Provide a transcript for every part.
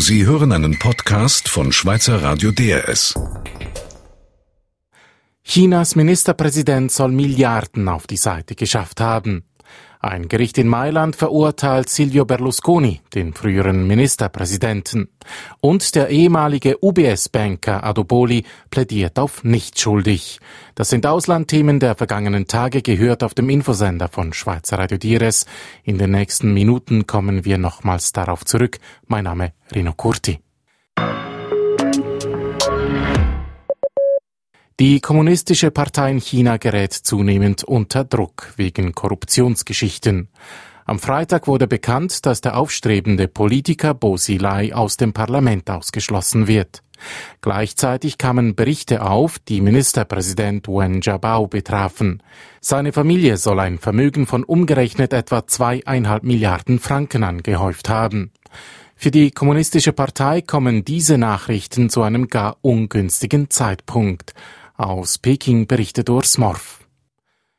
Sie hören einen Podcast von Schweizer Radio DRS. Chinas Ministerpräsident soll Milliarden auf die Seite geschafft haben. Ein Gericht in Mailand verurteilt Silvio Berlusconi, den früheren Ministerpräsidenten. Und der ehemalige UBS-Banker Adoboli plädiert auf nicht schuldig. Das sind Auslandthemen der vergangenen Tage gehört auf dem Infosender von Schweizer Radio Dires. In den nächsten Minuten kommen wir nochmals darauf zurück. Mein Name Rino Curti. Die kommunistische Partei in China gerät zunehmend unter Druck wegen Korruptionsgeschichten. Am Freitag wurde bekannt, dass der aufstrebende Politiker Bo Xilai aus dem Parlament ausgeschlossen wird. Gleichzeitig kamen Berichte auf, die Ministerpräsident Wen Jiabao betrafen. Seine Familie soll ein Vermögen von umgerechnet etwa zweieinhalb Milliarden Franken angehäuft haben. Für die Kommunistische Partei kommen diese Nachrichten zu einem gar ungünstigen Zeitpunkt. Aus Peking berichtet Urs Morf.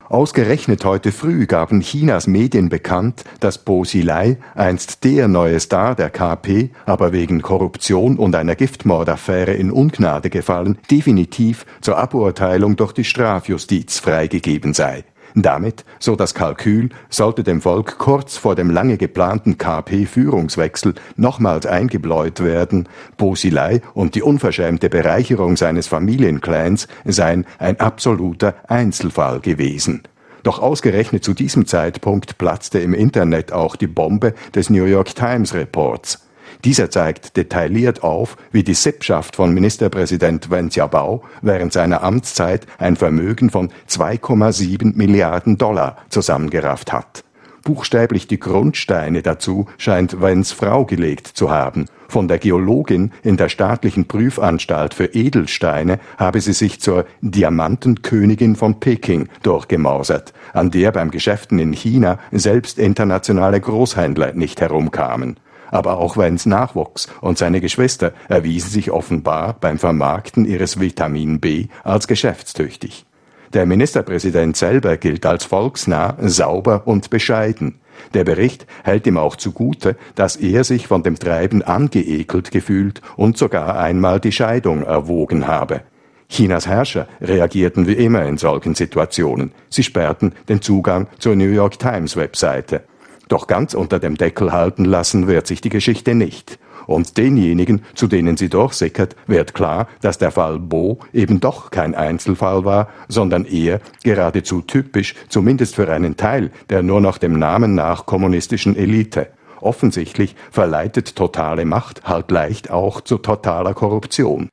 Ausgerechnet heute früh gaben Chinas Medien bekannt, dass Bo Xilai, einst der neue Star der KP, aber wegen Korruption und einer Giftmordaffäre in Ungnade gefallen, definitiv zur Aburteilung durch die Strafjustiz freigegeben sei. Damit, so das Kalkül, sollte dem Volk kurz vor dem lange geplanten KP-Führungswechsel nochmals eingebläut werden, Bosilei und die unverschämte Bereicherung seines Familienclans seien ein absoluter Einzelfall gewesen. Doch ausgerechnet zu diesem Zeitpunkt platzte im Internet auch die Bombe des New York Times Reports. Dieser zeigt detailliert auf, wie die Sippschaft von Ministerpräsident Wen Jiabao während seiner Amtszeit ein Vermögen von 2,7 Milliarden Dollar zusammengerafft hat. Buchstäblich die Grundsteine dazu scheint Wens Frau gelegt zu haben. Von der Geologin in der staatlichen Prüfanstalt für Edelsteine habe sie sich zur Diamantenkönigin von Peking durchgemausert, an der beim Geschäften in China selbst internationale Großhändler nicht herumkamen aber auch Wens nachwuchs und seine Geschwister erwiesen sich offenbar beim Vermarkten ihres Vitamin B als geschäftstüchtig. Der Ministerpräsident selber gilt als volksnah, sauber und bescheiden. Der Bericht hält ihm auch zugute, dass er sich von dem Treiben angeekelt gefühlt und sogar einmal die Scheidung erwogen habe. Chinas Herrscher reagierten wie immer in solchen Situationen. Sie sperrten den Zugang zur New York Times Webseite. Doch ganz unter dem Deckel halten lassen wird sich die Geschichte nicht. Und denjenigen, zu denen sie durchsickert, wird klar, dass der Fall Bo eben doch kein Einzelfall war, sondern eher geradezu typisch, zumindest für einen Teil der nur noch dem Namen nach kommunistischen Elite. Offensichtlich verleitet totale Macht halt leicht auch zu totaler Korruption.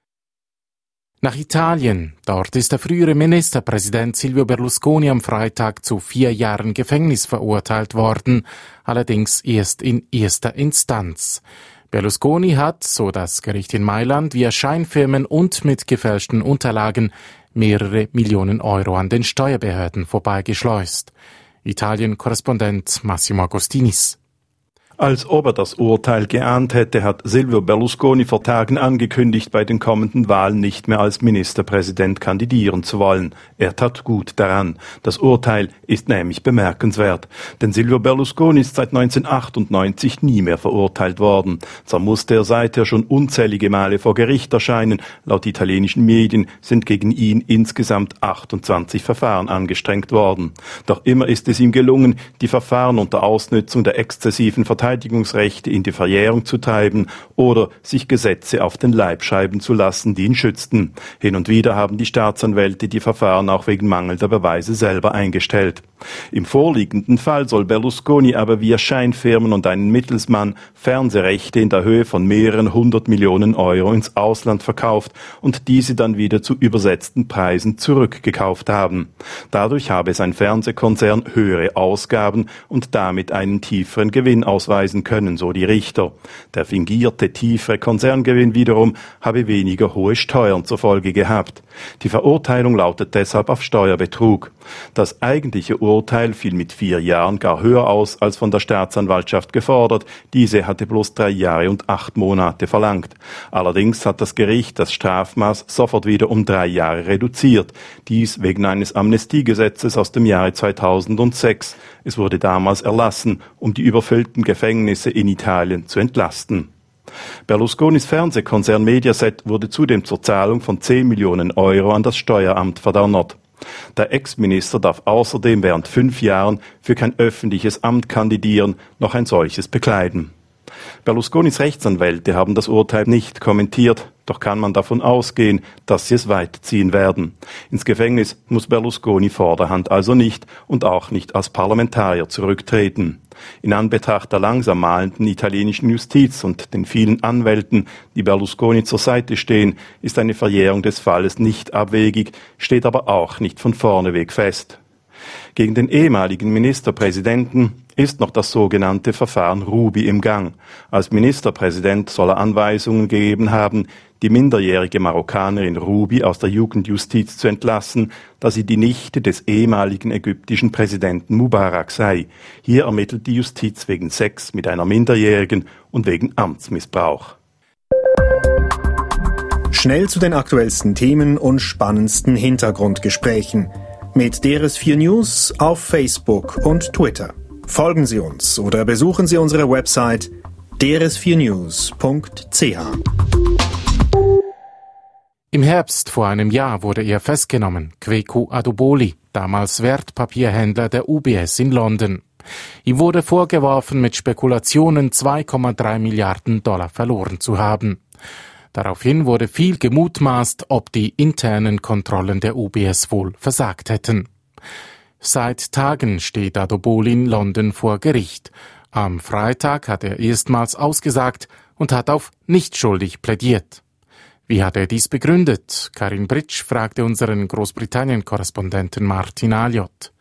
Nach Italien. Dort ist der frühere Ministerpräsident Silvio Berlusconi am Freitag zu vier Jahren Gefängnis verurteilt worden, allerdings erst in erster Instanz. Berlusconi hat, so das Gericht in Mailand, via Scheinfirmen und mit gefälschten Unterlagen mehrere Millionen Euro an den Steuerbehörden vorbeigeschleust. Italien-Korrespondent Massimo Agostinis. Als ob er das Urteil geahnt hätte, hat Silvio Berlusconi vor Tagen angekündigt, bei den kommenden Wahlen nicht mehr als Ministerpräsident kandidieren zu wollen. Er tat gut daran. Das Urteil ist nämlich bemerkenswert. Denn Silvio Berlusconi ist seit 1998 nie mehr verurteilt worden. Zwar musste er seither schon unzählige Male vor Gericht erscheinen. Laut italienischen Medien sind gegen ihn insgesamt 28 Verfahren angestrengt worden. Doch immer ist es ihm gelungen, die Verfahren unter Ausnutzung der exzessiven Verteidigung Verteidigungsrechte in die Verjährung zu treiben oder sich Gesetze auf den Leib schreiben zu lassen, die ihn schützten. Hin und wieder haben die Staatsanwälte die Verfahren auch wegen mangelnder Beweise selber eingestellt. Im vorliegenden Fall soll Berlusconi aber via Scheinfirmen und einen Mittelsmann Fernsehrechte in der Höhe von mehreren hundert Millionen Euro ins Ausland verkauft und diese dann wieder zu übersetzten Preisen zurückgekauft haben. Dadurch habe sein Fernsehkonzern höhere Ausgaben und damit einen tieferen Gewinn ausweisen können, so die Richter. Der fingierte tiefere Konzerngewinn wiederum habe weniger hohe Steuern zur Folge gehabt. Die Verurteilung lautet deshalb auf Steuerbetrug. Das eigentliche Urteil fiel mit vier Jahren gar höher aus als von der Staatsanwaltschaft gefordert. Diese hatte bloß drei Jahre und acht Monate verlangt. Allerdings hat das Gericht das Strafmaß sofort wieder um drei Jahre reduziert. Dies wegen eines Amnestiegesetzes aus dem Jahre 2006. Es wurde damals erlassen, um die überfüllten Gefängnisse in Italien zu entlasten. Berlusconis Fernsehkonzern Mediaset wurde zudem zur Zahlung von 10 Millionen Euro an das Steueramt verdonnert. Der Ex-Minister darf außerdem während fünf Jahren für kein öffentliches Amt kandidieren, noch ein solches bekleiden. Berlusconis Rechtsanwälte haben das Urteil nicht kommentiert, doch kann man davon ausgehen, dass sie es weiterziehen werden. Ins Gefängnis muss Berlusconi vorderhand also nicht und auch nicht als Parlamentarier zurücktreten. In Anbetracht der langsam malenden italienischen Justiz und den vielen Anwälten, die Berlusconi zur Seite stehen, ist eine Verjährung des Falles nicht abwegig, steht aber auch nicht von vorneweg fest. Gegen den ehemaligen Ministerpräsidenten ist noch das sogenannte Verfahren Ruby im Gang. Als Ministerpräsident soll er Anweisungen gegeben haben, die minderjährige Marokkanerin Ruby aus der Jugendjustiz zu entlassen, da sie die Nichte des ehemaligen ägyptischen Präsidenten Mubarak sei. Hier ermittelt die Justiz wegen Sex mit einer Minderjährigen und wegen Amtsmissbrauch. Schnell zu den aktuellsten Themen und spannendsten Hintergrundgesprächen mit DRS4 News auf Facebook und Twitter. Folgen Sie uns oder besuchen Sie unsere Website drs4news.ch. Im Herbst vor einem Jahr wurde er festgenommen, Kweku Adoboli, damals Wertpapierhändler der UBS in London. Ihm wurde vorgeworfen, mit Spekulationen 2,3 Milliarden Dollar verloren zu haben. Daraufhin wurde viel gemutmaßt, ob die internen Kontrollen der UBS wohl versagt hätten. Seit Tagen steht Adoboli in London vor Gericht. Am Freitag hat er erstmals ausgesagt und hat auf nicht schuldig plädiert. Wie hat er dies begründet? Karin Britsch fragte unseren Großbritannien-Korrespondenten Martin Aliot.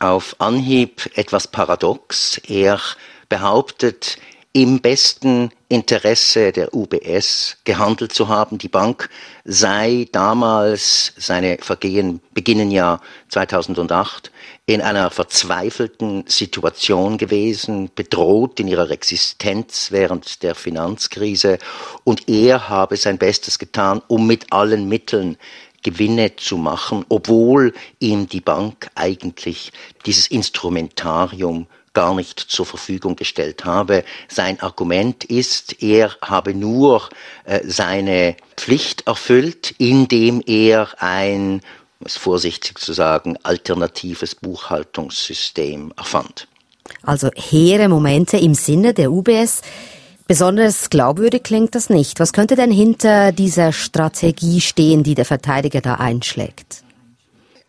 Auf Anhieb etwas paradox. Er behauptet, im besten Interesse der UBS gehandelt zu haben. Die Bank sei damals, seine Vergehen beginnen ja 2008, in einer verzweifelten Situation gewesen, bedroht in ihrer Existenz während der Finanzkrise und er habe sein Bestes getan, um mit allen Mitteln Gewinne zu machen, obwohl ihm die Bank eigentlich dieses Instrumentarium gar nicht zur Verfügung gestellt habe. Sein Argument ist, er habe nur äh, seine Pflicht erfüllt, indem er ein es vorsichtig zu sagen, alternatives Buchhaltungssystem erfand. Also hehre Momente im Sinne der UBS. Besonders glaubwürdig klingt das nicht. Was könnte denn hinter dieser Strategie stehen, die der Verteidiger da einschlägt?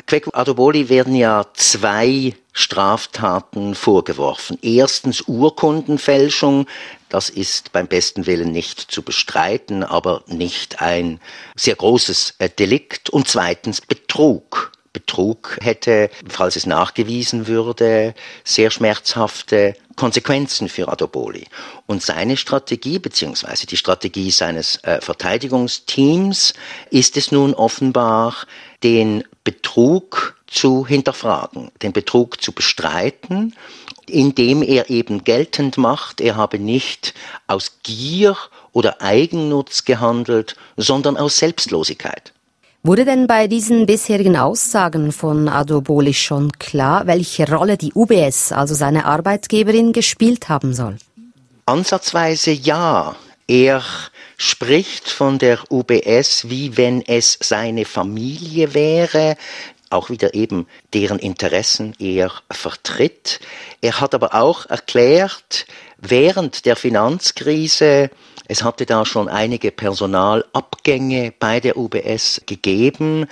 Kweku Adoboli werden ja zwei Straftaten vorgeworfen. Erstens Urkundenfälschung, das ist beim besten Willen nicht zu bestreiten, aber nicht ein sehr großes äh, Delikt. Und zweitens Betrug. Betrug hätte, falls es nachgewiesen würde, sehr schmerzhafte Konsequenzen für Adoboli. Und seine Strategie, beziehungsweise die Strategie seines äh, Verteidigungsteams, ist es nun offenbar, den Betrug zu hinterfragen, den Betrug zu bestreiten, indem er eben geltend macht, er habe nicht aus Gier oder Eigennutz gehandelt, sondern aus Selbstlosigkeit. Wurde denn bei diesen bisherigen Aussagen von Adoboli schon klar, welche Rolle die UBS, also seine Arbeitgeberin, gespielt haben soll? Ansatzweise ja. Er spricht von der UBS, wie wenn es seine Familie wäre, auch wieder eben deren Interessen er vertritt. Er hat aber auch erklärt, während der Finanzkrise es hatte da schon einige Personalabgänge bei der UBS gegeben,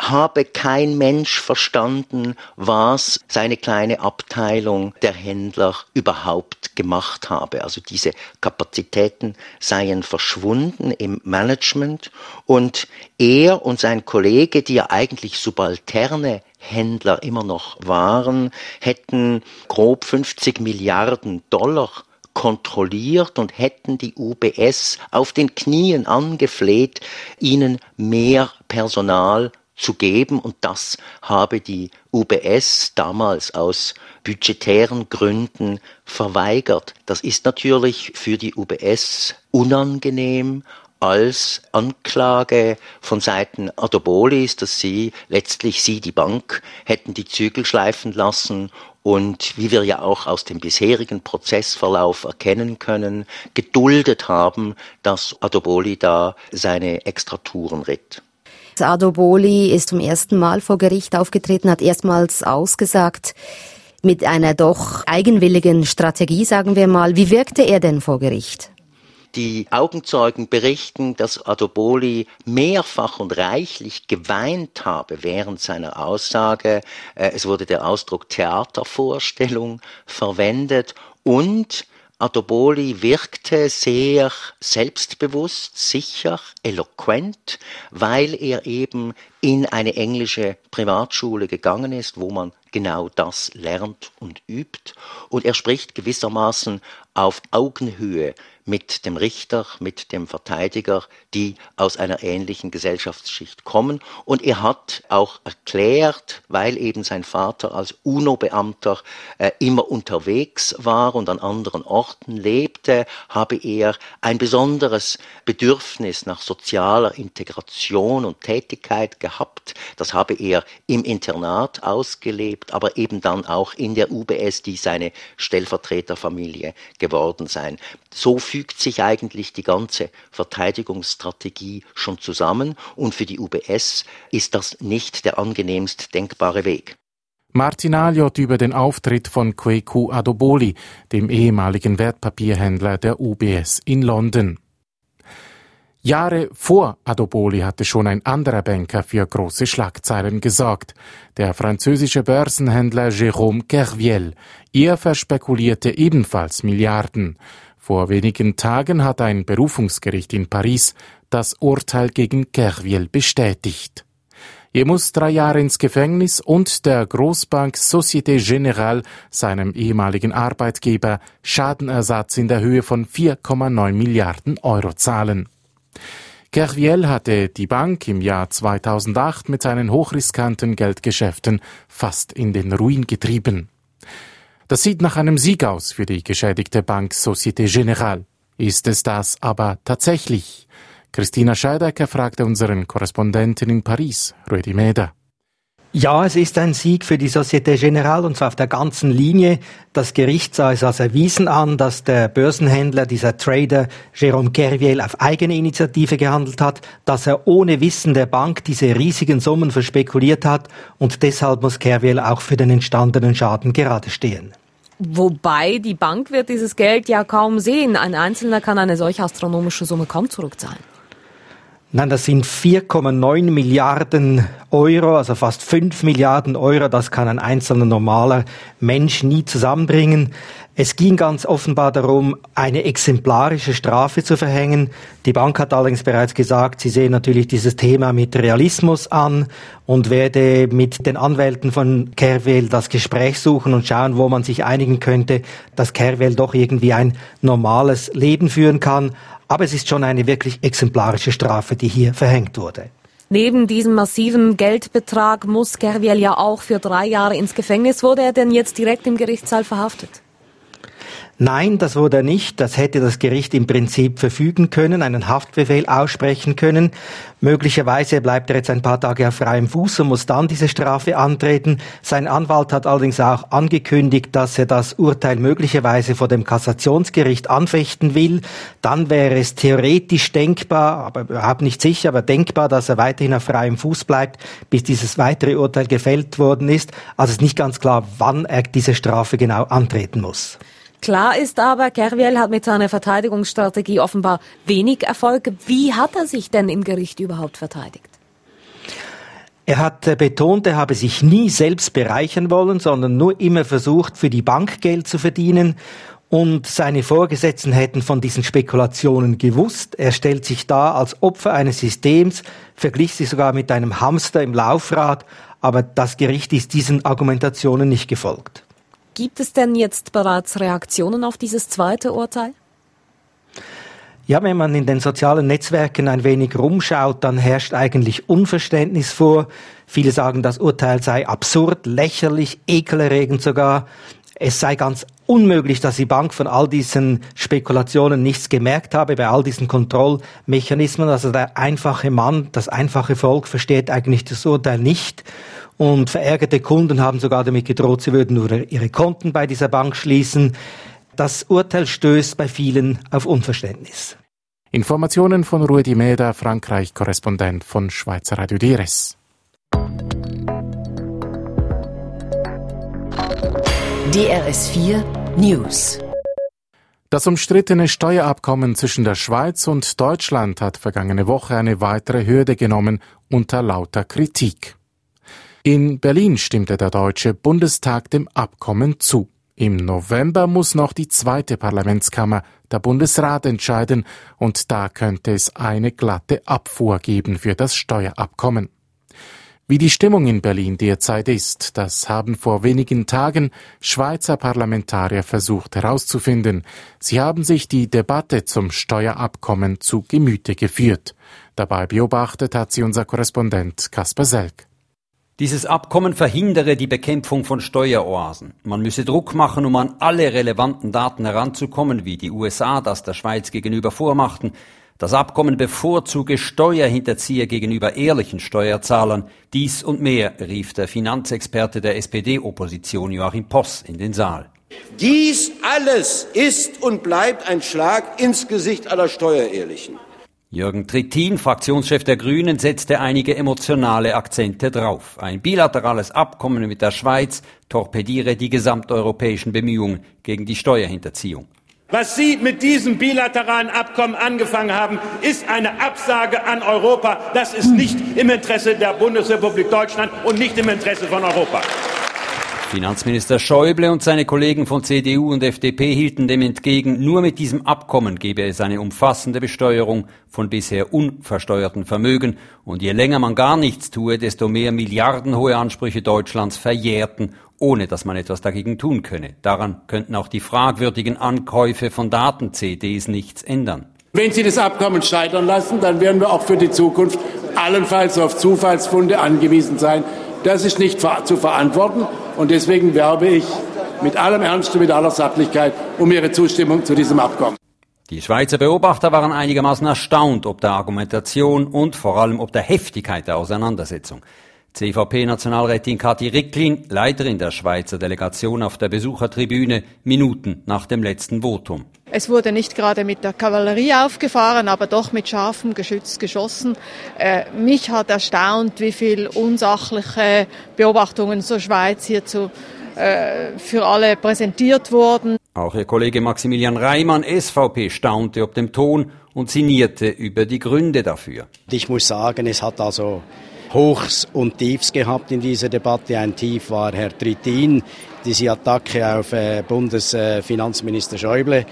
habe kein Mensch verstanden, was seine kleine Abteilung der Händler überhaupt gemacht habe. Also diese Kapazitäten seien verschwunden im Management und er und sein Kollege, die ja eigentlich subalterne Händler immer noch waren, hätten grob 50 Milliarden Dollar kontrolliert und hätten die UBS auf den Knien angefleht, ihnen mehr Personal zu geben und das habe die UBS damals aus budgetären Gründen verweigert. Das ist natürlich für die UBS unangenehm, als Anklage von Seiten Adobolis, dass sie letztlich sie, die Bank, hätten die Zügel schleifen lassen und wie wir ja auch aus dem bisherigen Prozessverlauf erkennen können, geduldet haben, dass Adoboli da seine Extratouren ritt. Adoboli ist zum ersten Mal vor Gericht aufgetreten, hat erstmals ausgesagt, mit einer doch eigenwilligen Strategie, sagen wir mal. Wie wirkte er denn vor Gericht? Die Augenzeugen berichten, dass Adoboli mehrfach und reichlich geweint habe während seiner Aussage. Äh, es wurde der Ausdruck Theatervorstellung verwendet und Adoboli wirkte sehr selbstbewusst, sicher, eloquent, weil er eben in eine englische Privatschule gegangen ist, wo man genau das lernt und übt. Und er spricht gewissermaßen auf Augenhöhe mit dem Richter, mit dem Verteidiger, die aus einer ähnlichen Gesellschaftsschicht kommen. Und er hat auch erklärt, weil eben sein Vater als UNO-Beamter äh, immer unterwegs war und an anderen Orten lebte, habe er ein besonderes Bedürfnis nach sozialer Integration und Tätigkeit gehabt. Das habe er im Internat ausgelebt, aber eben dann auch in der UBS, die seine Stellvertreterfamilie geworden sein. So fügt sich eigentlich die ganze Verteidigungsstrategie schon zusammen und für die UBS ist das nicht der angenehmst denkbare Weg. Martin Aliot über den Auftritt von Kweku Adoboli, dem ehemaligen Wertpapierhändler der UBS in London. Jahre vor Adoboli hatte schon ein anderer Banker für große Schlagzeilen gesorgt, der französische Börsenhändler Jérôme Kerviel. Er verspekulierte ebenfalls Milliarden. Vor wenigen Tagen hat ein Berufungsgericht in Paris das Urteil gegen Kerviel bestätigt. Er muss drei Jahre ins Gefängnis und der Großbank Société Générale, seinem ehemaligen Arbeitgeber, Schadenersatz in der Höhe von 4,9 Milliarden Euro zahlen. Kerviel hatte die Bank im Jahr 2008 mit seinen hochriskanten Geldgeschäften fast in den Ruin getrieben. Das sieht nach einem Sieg aus für die geschädigte Bank Société Générale. Ist es das aber tatsächlich? Christina Scheidecker fragte unseren Korrespondenten in Paris, Rödi Meder. Ja, es ist ein Sieg für die Societe Generale und zwar auf der ganzen Linie. Das Gericht sah es als erwiesen an, dass der Börsenhändler, dieser Trader Jérôme Kerviel auf eigene Initiative gehandelt hat, dass er ohne Wissen der Bank diese riesigen Summen verspekuliert hat und deshalb muss Kerviel auch für den entstandenen Schaden gerade stehen. Wobei die Bank wird dieses Geld ja kaum sehen. Ein Einzelner kann eine solche astronomische Summe kaum zurückzahlen. Nein, das sind 4,9 Milliarden Euro, also fast 5 Milliarden Euro. Das kann ein einzelner normaler Mensch nie zusammenbringen. Es ging ganz offenbar darum, eine exemplarische Strafe zu verhängen. Die Bank hat allerdings bereits gesagt, sie sehen natürlich dieses Thema mit Realismus an und werde mit den Anwälten von Kerwel das Gespräch suchen und schauen, wo man sich einigen könnte, dass Kerwel doch irgendwie ein normales Leben führen kann. Aber es ist schon eine wirklich exemplarische Strafe, die hier verhängt wurde. Neben diesem massiven Geldbetrag muss Kerviel ja auch für drei Jahre ins Gefängnis. Wurde er denn jetzt direkt im Gerichtssaal verhaftet? Nein, das wurde er nicht. Das hätte das Gericht im Prinzip verfügen können, einen Haftbefehl aussprechen können. Möglicherweise bleibt er jetzt ein paar Tage auf freiem Fuß und muss dann diese Strafe antreten. Sein Anwalt hat allerdings auch angekündigt, dass er das Urteil möglicherweise vor dem Kassationsgericht anfechten will. Dann wäre es theoretisch denkbar, aber überhaupt nicht sicher, aber denkbar, dass er weiterhin auf freiem Fuß bleibt, bis dieses weitere Urteil gefällt worden ist. Also es ist nicht ganz klar, wann er diese Strafe genau antreten muss. Klar ist aber, Kerviel hat mit seiner Verteidigungsstrategie offenbar wenig Erfolg. Wie hat er sich denn im Gericht überhaupt verteidigt? Er hat äh, betont, er habe sich nie selbst bereichern wollen, sondern nur immer versucht, für die Bank Geld zu verdienen. Und seine Vorgesetzten hätten von diesen Spekulationen gewusst. Er stellt sich da als Opfer eines Systems, verglich sich sogar mit einem Hamster im Laufrad, aber das Gericht ist diesen Argumentationen nicht gefolgt. Gibt es denn jetzt bereits Reaktionen auf dieses zweite Urteil? Ja, wenn man in den sozialen Netzwerken ein wenig rumschaut, dann herrscht eigentlich Unverständnis vor. Viele sagen, das Urteil sei absurd, lächerlich, ekelerregend sogar. es sei ganz unmöglich, dass die Bank von all diesen Spekulationen nichts gemerkt habe, bei all diesen Kontrollmechanismen. Also der einfache Mann, das einfache Volk versteht eigentlich das Urteil nicht. Und verärgerte Kunden haben sogar damit gedroht, sie würden nur ihre Konten bei dieser Bank schließen. Das Urteil stößt bei vielen auf Unverständnis. Informationen von Rudi Meda, Frankreich-Korrespondent von Schweizer Radio DRS. DRS4 News das umstrittene Steuerabkommen zwischen der Schweiz und Deutschland hat vergangene Woche eine weitere Hürde genommen unter lauter Kritik. In Berlin stimmte der Deutsche Bundestag dem Abkommen zu. Im November muss noch die zweite Parlamentskammer, der Bundesrat, entscheiden, und da könnte es eine glatte Abfuhr geben für das Steuerabkommen. Wie die Stimmung in Berlin derzeit ist, das haben vor wenigen Tagen Schweizer Parlamentarier versucht herauszufinden. Sie haben sich die Debatte zum Steuerabkommen zu Gemüte geführt. Dabei beobachtet hat sie unser Korrespondent Kasper Selk. Dieses Abkommen verhindere die Bekämpfung von Steueroasen. Man müsse Druck machen, um an alle relevanten Daten heranzukommen, wie die USA das der Schweiz gegenüber vormachten. Das Abkommen bevorzuge Steuerhinterzieher gegenüber ehrlichen Steuerzahlern. Dies und mehr rief der Finanzexperte der SPD-Opposition Joachim Poss in den Saal. Dies alles ist und bleibt ein Schlag ins Gesicht aller Steuerehrlichen. Jürgen Trittin, Fraktionschef der Grünen, setzte einige emotionale Akzente drauf. Ein bilaterales Abkommen mit der Schweiz torpediere die gesamteuropäischen Bemühungen gegen die Steuerhinterziehung. Was Sie mit diesem bilateralen Abkommen angefangen haben, ist eine Absage an Europa. Das ist nicht im Interesse der Bundesrepublik Deutschland und nicht im Interesse von Europa. Finanzminister Schäuble und seine Kollegen von CDU und FDP hielten dem entgegen, nur mit diesem Abkommen gebe es eine umfassende Besteuerung von bisher unversteuerten Vermögen und je länger man gar nichts tue, desto mehr milliardenhohe Ansprüche Deutschlands verjährten ohne dass man etwas dagegen tun könne. Daran könnten auch die fragwürdigen Ankäufe von Daten-CDs nichts ändern. Wenn Sie das Abkommen scheitern lassen, dann werden wir auch für die Zukunft allenfalls auf Zufallsfunde angewiesen sein. Das ist nicht zu verantworten und deswegen werbe ich mit allem Ernst und mit aller Sachlichkeit um Ihre Zustimmung zu diesem Abkommen. Die Schweizer Beobachter waren einigermaßen erstaunt ob der Argumentation und vor allem ob der Heftigkeit der Auseinandersetzung. CVP-Nationalrätin Kathi Ricklin, Leiterin der Schweizer Delegation auf der Besuchertribüne, Minuten nach dem letzten Votum. Es wurde nicht gerade mit der Kavallerie aufgefahren, aber doch mit scharfem Geschütz geschossen. Äh, mich hat erstaunt, wie viel unsachliche Beobachtungen zur Schweiz hierzu äh, für alle präsentiert wurden. Auch Ihr Kollege Maximilian Reimann, SVP, staunte ob dem Ton und sinnierte über die Gründe dafür. Ich muss sagen, es hat also Hochs und Tiefs gehabt in dieser Debatte. Ein Tief war Herr Trittin, diese Attacke auf äh, Bundesfinanzminister Schäuble.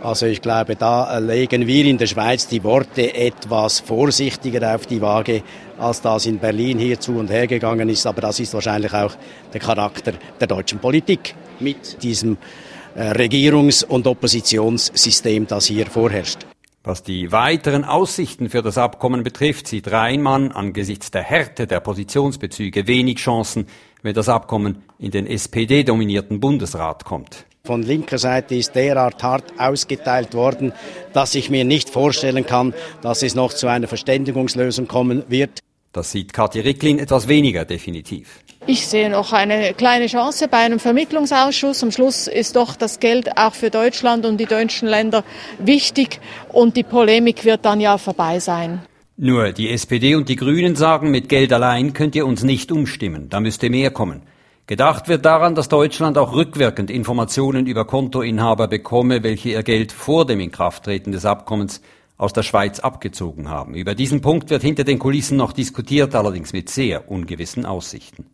Also ich glaube, da legen wir in der Schweiz die Worte etwas vorsichtiger auf die Waage, als das in Berlin hier zu und her gegangen ist. Aber das ist wahrscheinlich auch der Charakter der deutschen Politik mit diesem äh, Regierungs- und Oppositionssystem, das hier vorherrscht. Was die weiteren Aussichten für das Abkommen betrifft, sieht Reinmann angesichts der Härte der Positionsbezüge wenig Chancen, wenn das Abkommen in den SPD-dominierten Bundesrat kommt. Von linker Seite ist derart hart ausgeteilt worden, dass ich mir nicht vorstellen kann, dass es noch zu einer Verständigungslösung kommen wird. Das sieht Kathi Ricklin etwas weniger definitiv. Ich sehe noch eine kleine Chance bei einem Vermittlungsausschuss. Am Schluss ist doch das Geld auch für Deutschland und die deutschen Länder wichtig und die Polemik wird dann ja vorbei sein. Nur die SPD und die Grünen sagen, mit Geld allein könnt ihr uns nicht umstimmen, da müsste mehr kommen. Gedacht wird daran, dass Deutschland auch rückwirkend Informationen über Kontoinhaber bekomme, welche ihr Geld vor dem Inkrafttreten des Abkommens aus der Schweiz abgezogen haben. Über diesen Punkt wird hinter den Kulissen noch diskutiert, allerdings mit sehr ungewissen Aussichten.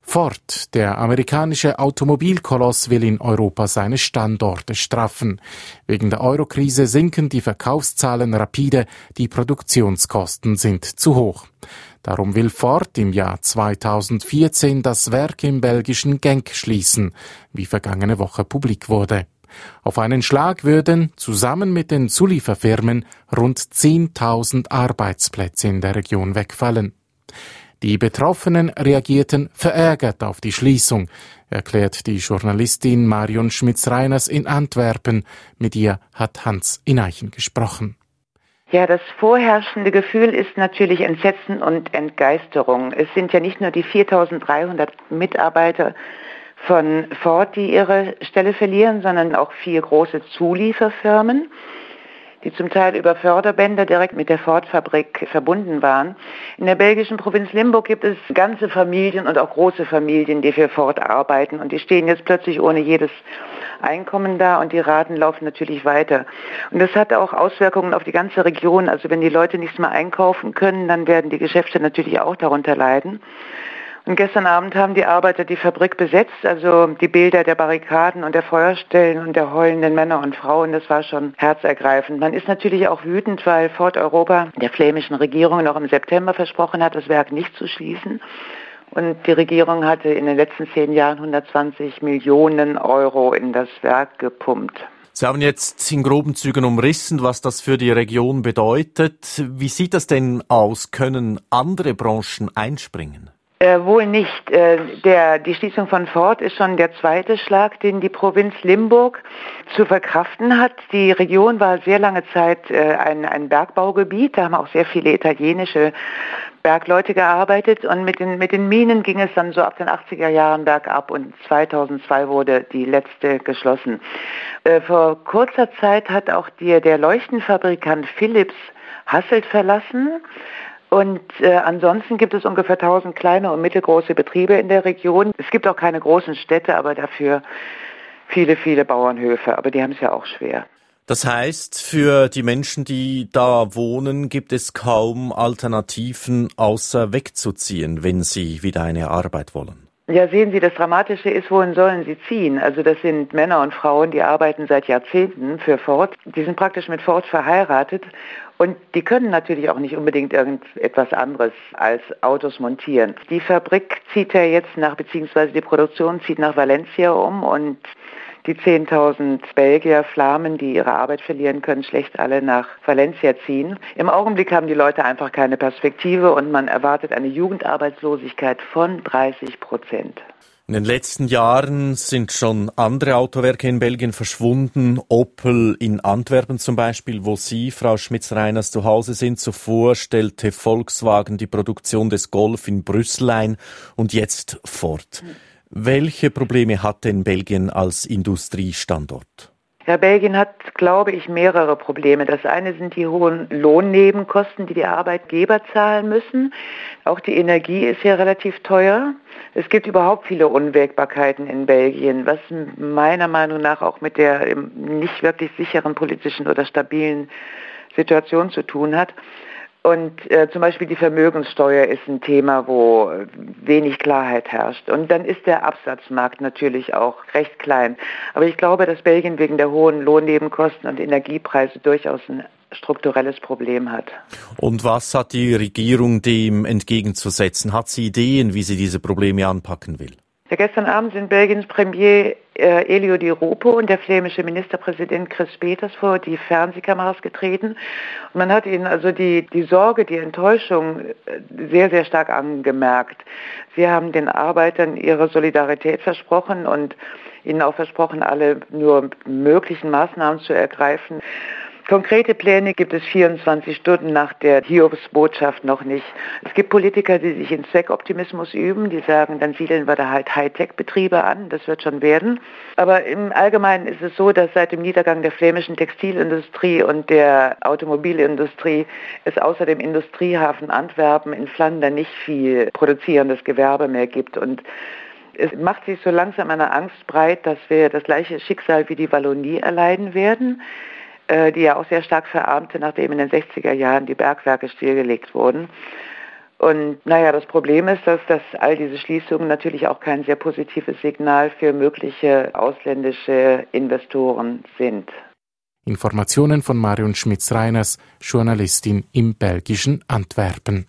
Ford, der amerikanische Automobilkoloss, will in Europa seine Standorte straffen. Wegen der Eurokrise sinken die Verkaufszahlen rapide, die Produktionskosten sind zu hoch. Darum will Ford im Jahr 2014 das Werk im belgischen Genk schließen, wie vergangene Woche publik wurde. Auf einen Schlag würden zusammen mit den Zulieferfirmen rund 10.000 Arbeitsplätze in der Region wegfallen. Die Betroffenen reagierten verärgert auf die Schließung, erklärt die Journalistin Marion Schmitz-Reiners in Antwerpen. Mit ihr hat Hans Ineichen gesprochen. Ja, das vorherrschende Gefühl ist natürlich Entsetzen und Entgeisterung. Es sind ja nicht nur die 4300 Mitarbeiter von Ford, die ihre Stelle verlieren, sondern auch vier große Zulieferfirmen die zum Teil über Förderbänder direkt mit der Ford-Fabrik verbunden waren. In der belgischen Provinz Limburg gibt es ganze Familien und auch große Familien, die für Ford arbeiten und die stehen jetzt plötzlich ohne jedes Einkommen da und die Raten laufen natürlich weiter. Und das hat auch Auswirkungen auf die ganze Region. Also wenn die Leute nichts mehr einkaufen können, dann werden die Geschäfte natürlich auch darunter leiden. Und gestern Abend haben die Arbeiter die Fabrik besetzt, also die Bilder der Barrikaden und der Feuerstellen und der heulenden Männer und Frauen, das war schon herzergreifend. Man ist natürlich auch wütend, weil Ford Europa der flämischen Regierung noch im September versprochen hat, das Werk nicht zu schließen. Und die Regierung hatte in den letzten zehn Jahren 120 Millionen Euro in das Werk gepumpt. Sie haben jetzt in groben Zügen umrissen, was das für die Region bedeutet. Wie sieht das denn aus? Können andere Branchen einspringen? Äh, wohl nicht. Äh, der, die Schließung von Ford ist schon der zweite Schlag, den die Provinz Limburg zu verkraften hat. Die Region war sehr lange Zeit äh, ein, ein Bergbaugebiet. Da haben auch sehr viele italienische Bergleute gearbeitet und mit den, mit den Minen ging es dann so ab den 80er Jahren bergab und 2002 wurde die letzte geschlossen. Äh, vor kurzer Zeit hat auch die, der Leuchtenfabrikant Philips Hasselt verlassen. Und äh, ansonsten gibt es ungefähr 1000 kleine und mittelgroße Betriebe in der Region. Es gibt auch keine großen Städte, aber dafür viele, viele Bauernhöfe. Aber die haben es ja auch schwer. Das heißt, für die Menschen, die da wohnen, gibt es kaum Alternativen, außer wegzuziehen, wenn sie wieder eine Arbeit wollen. Ja, sehen Sie, das Dramatische ist, wohin sollen sie ziehen? Also das sind Männer und Frauen, die arbeiten seit Jahrzehnten für Ford. Die sind praktisch mit Ford verheiratet und die können natürlich auch nicht unbedingt irgendetwas anderes als Autos montieren. Die Fabrik zieht ja jetzt nach, beziehungsweise die Produktion zieht nach Valencia um und die 10.000 Belgier, Flamen, die ihre Arbeit verlieren können, schlecht alle nach Valencia ziehen. Im Augenblick haben die Leute einfach keine Perspektive und man erwartet eine Jugendarbeitslosigkeit von 30 Prozent. In den letzten Jahren sind schon andere Autowerke in Belgien verschwunden. Opel in Antwerpen zum Beispiel, wo Sie, Frau Schmitz-Reiners, zu Hause sind. Zuvor stellte Volkswagen die Produktion des Golf in Brüssel ein und jetzt fort. Welche Probleme hat denn Belgien als Industriestandort? Ja, Belgien hat, glaube ich, mehrere Probleme. Das eine sind die hohen Lohnnebenkosten, die die Arbeitgeber zahlen müssen. Auch die Energie ist ja relativ teuer. Es gibt überhaupt viele Unwägbarkeiten in Belgien, was meiner Meinung nach auch mit der nicht wirklich sicheren politischen oder stabilen Situation zu tun hat. Und äh, zum Beispiel die Vermögenssteuer ist ein Thema, wo wenig Klarheit herrscht. Und dann ist der Absatzmarkt natürlich auch recht klein. Aber ich glaube, dass Belgien wegen der hohen Lohnnebenkosten und Energiepreise durchaus ein strukturelles Problem hat. Und was hat die Regierung dem entgegenzusetzen? Hat sie Ideen, wie sie diese Probleme anpacken will? Ja, gestern Abend sind Belgiens Premier äh, Elio Di Rupo und der flämische Ministerpräsident Chris Peters vor die Fernsehkameras getreten. Und man hat ihnen also die, die Sorge, die Enttäuschung äh, sehr, sehr stark angemerkt. Sie haben den Arbeitern ihre Solidarität versprochen und ihnen auch versprochen, alle nur möglichen Maßnahmen zu ergreifen. Konkrete Pläne gibt es 24 Stunden nach der Hiobs-Botschaft noch nicht. Es gibt Politiker, die sich in Zweckoptimismus üben, die sagen, dann siedeln wir da halt Hightech-Betriebe an, das wird schon werden. Aber im Allgemeinen ist es so, dass seit dem Niedergang der flämischen Textilindustrie und der Automobilindustrie es außer dem Industriehafen Antwerpen in Flandern nicht viel produzierendes Gewerbe mehr gibt. Und es macht sich so langsam eine Angst breit, dass wir das gleiche Schicksal wie die Wallonie erleiden werden. Äh, die ja auch sehr stark verarmte, nachdem in den 60er Jahren die Bergwerke stillgelegt wurden. Und naja, das Problem ist, dass, dass all diese Schließungen natürlich auch kein sehr positives Signal für mögliche ausländische Investoren sind. Informationen von Marion Schmitz-Reiners, Journalistin im belgischen Antwerpen.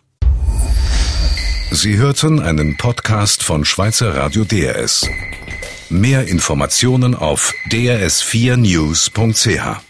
Sie hörten einen Podcast von Schweizer Radio DRS. Mehr Informationen auf drs4news.ch.